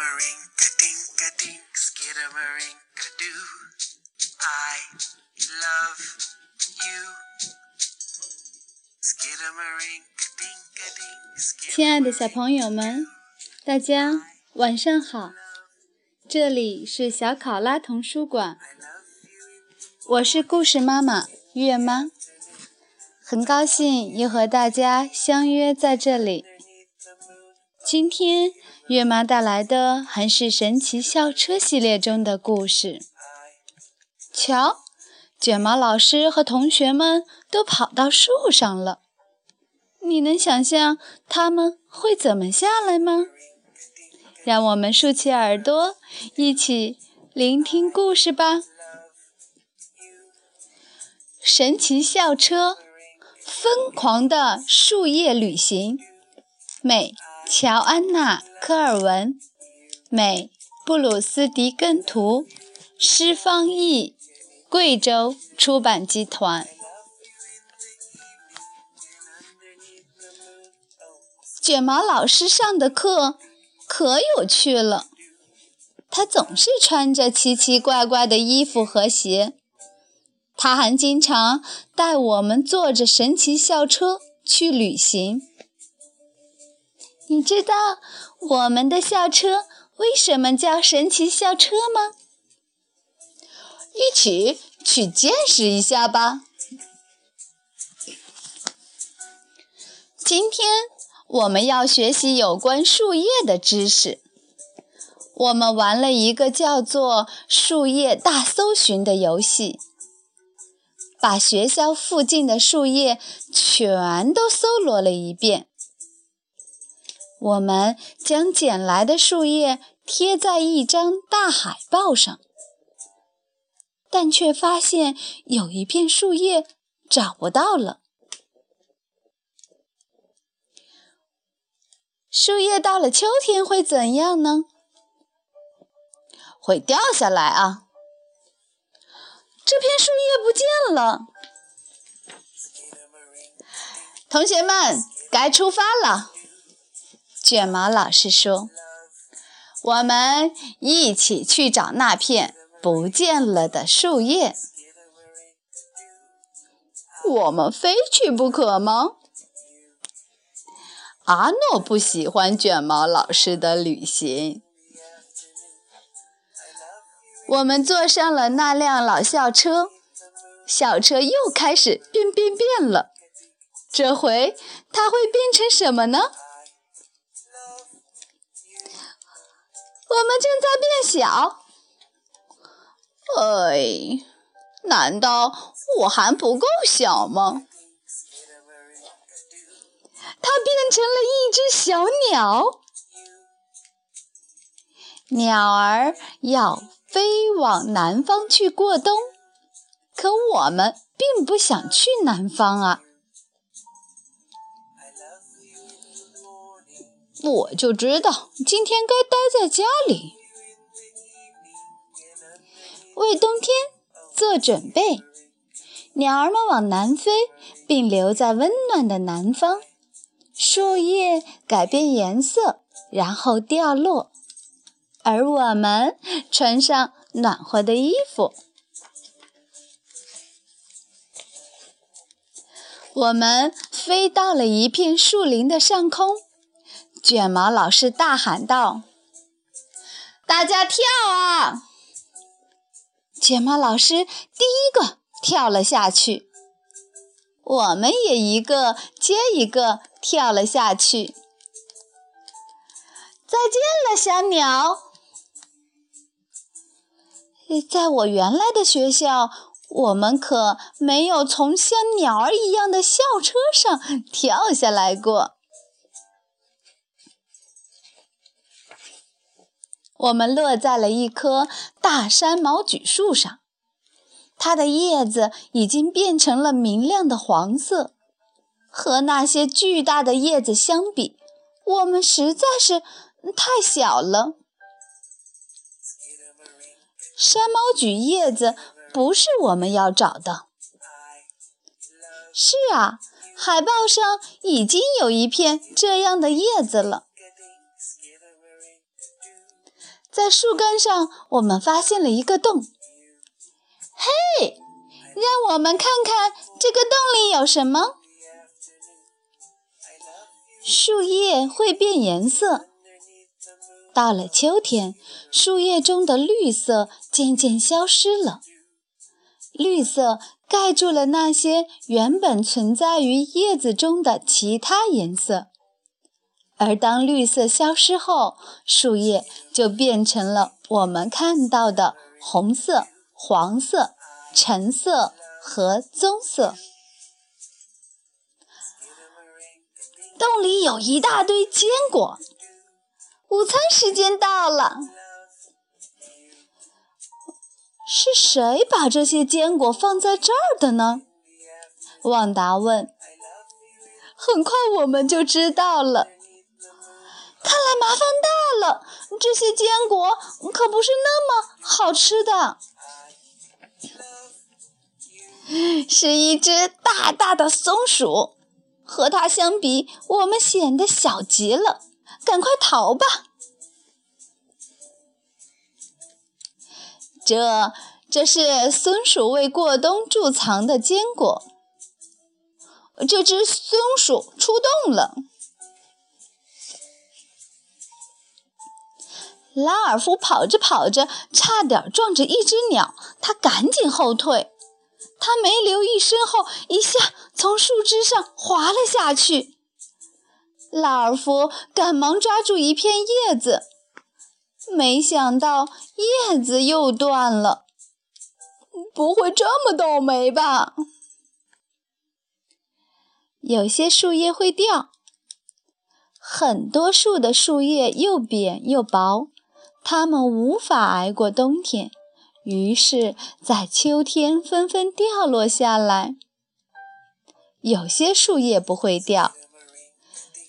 Skidamarink-a-dink-a-dink, skidamarink-a-doo. I love you. Skidamarink-a-dink-a-dink, 亲爱的小朋友们，大家晚上好！这里是小考拉童书馆，我是故事妈妈月妈，很高兴又和大家相约在这里。今天月妈带来的还是《神奇校车》系列中的故事。瞧，卷毛老师和同学们都跑到树上了，你能想象他们会怎么下来吗？让我们竖起耳朵，一起聆听故事吧。神奇校车，疯狂的树叶旅行，美。乔安娜·科尔文，美，布鲁斯·迪根图，诗方译，贵州出版集团。卷毛老师上的课可有趣了，他总是穿着奇奇怪怪的衣服和鞋，他还经常带我们坐着神奇校车去旅行。你知道我们的校车为什么叫神奇校车吗？一起去见识一下吧。今天我们要学习有关树叶的知识。我们玩了一个叫做“树叶大搜寻”的游戏，把学校附近的树叶全都搜罗了一遍。我们将捡来的树叶贴在一张大海报上，但却发现有一片树叶找不到了。树叶到了秋天会怎样呢？会掉下来啊！这片树叶不见了，同学们，该出发了。卷毛老师说：“我们一起去找那片不见了的树叶。我们非去不可吗？”阿诺不喜欢卷毛老师的旅行。我们坐上了那辆老校车，校车又开始变变变了。这回它会变成什么呢？我们正在变小，哎，难道我还不够小吗？它变成了一只小鸟，鸟儿要飞往南方去过冬，可我们并不想去南方啊。我就知道今天该待在家里，为冬天做准备。鸟儿们往南飞，并留在温暖的南方。树叶改变颜色，然后掉落，而我们穿上暖和的衣服。我们飞到了一片树林的上空。卷毛老师大喊道：“大家跳啊！”卷毛老师第一个跳了下去，我们也一个接一个跳了下去。再见了，小鸟！在我原来的学校，我们可没有从像鸟儿一样的校车上跳下来过。我们落在了一棵大山毛榉树上，它的叶子已经变成了明亮的黄色。和那些巨大的叶子相比，我们实在是太小了。山毛榉叶子不是我们要找的。是啊，海报上已经有一片这样的叶子了。在树干上，我们发现了一个洞。嘿，让我们看看这个洞里有什么。树叶会变颜色。到了秋天，树叶中的绿色渐渐消失了，绿色盖住了那些原本存在于叶子中的其他颜色。而当绿色消失后，树叶就变成了我们看到的红色、黄色、橙色和棕色。洞里有一大堆坚果，午餐时间到了。是谁把这些坚果放在这儿的呢？旺达问。很快我们就知道了。看来麻烦大了，这些坚果可不是那么好吃的。是一只大大的松鼠，和它相比，我们显得小极了。赶快逃吧！这，这是松鼠为过冬贮藏的坚果。这只松鼠出动了。拉尔夫跑着跑着，差点撞着一只鸟，他赶紧后退。他没留意身后，一下从树枝上滑了下去。拉尔夫赶忙抓住一片叶子，没想到叶子又断了。不会这么倒霉吧？有些树叶会掉，很多树的树叶又扁又薄。它们无法挨过冬天，于是，在秋天纷纷掉落下来。有些树叶不会掉，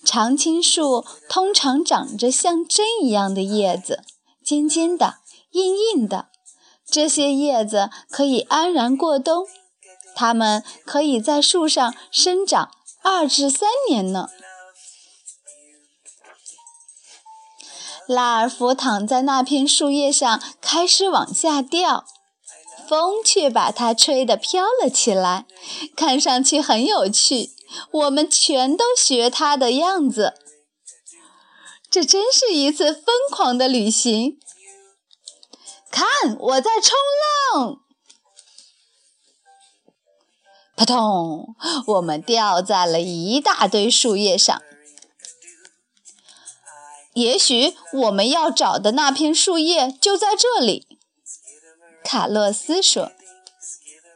常青树通常长着像针一样的叶子，尖尖的、硬硬的。这些叶子可以安然过冬，它们可以在树上生长二至三年呢。拉尔夫躺在那片树叶上，开始往下掉，风却把它吹得飘了起来，看上去很有趣。我们全都学他的样子，这真是一次疯狂的旅行。看，我在冲浪！扑通，我们掉在了一大堆树叶上。也许我们要找的那片树叶就在这里，卡洛斯说。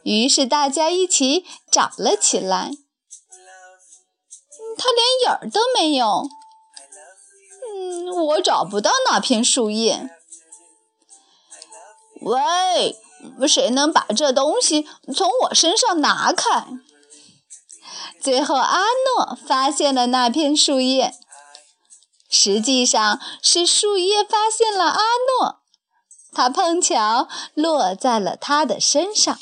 于是大家一起找了起来。它连影儿都没有。嗯，我找不到那片树叶。喂，谁能把这东西从我身上拿开？最后，阿诺发现了那片树叶。实际上是树叶发现了阿诺，它碰巧落在了他的身上。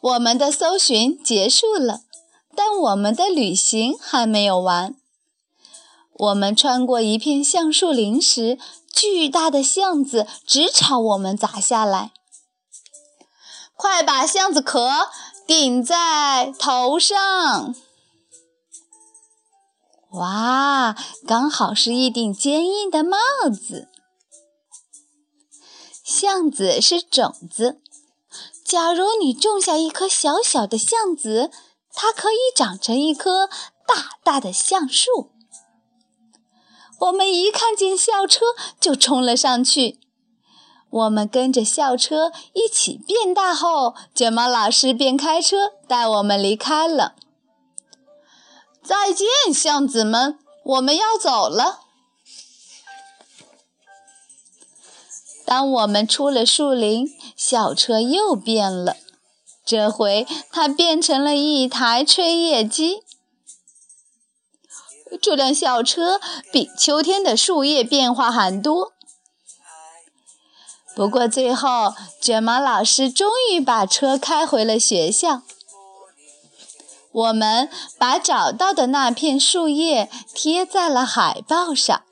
我们的搜寻结束了，但我们的旅行还没有完。我们穿过一片橡树林时，巨大的橡子直朝我们砸下来。快把橡子壳顶在头上！哇，刚好是一顶坚硬的帽子。橡子是种子，假如你种下一颗小小的橡子，它可以长成一棵大大的橡树。我们一看见校车就冲了上去。我们跟着校车一起变大后，卷毛老师便开车带我们离开了。再见，巷子们，我们要走了。当我们出了树林，校车又变了，这回它变成了一台吹叶机。这辆校车比秋天的树叶变化很多。不过最后，卷毛老师终于把车开回了学校。我们把找到的那片树叶贴在了海报上，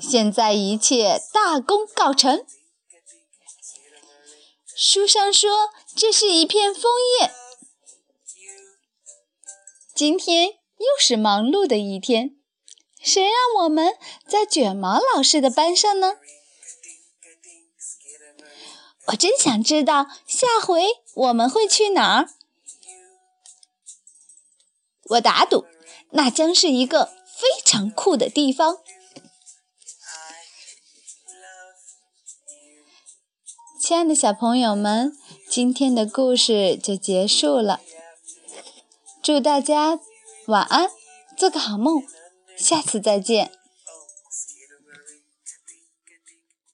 现在一切大功告成。书上说这是一片枫叶。今天又是忙碌的一天，谁让我们在卷毛老师的班上呢？我真想知道下回我们会去哪儿。我打赌，那将是一个非常酷的地方。亲爱的小朋友们，今天的故事就结束了。祝大家晚安，做个好梦，下次再见。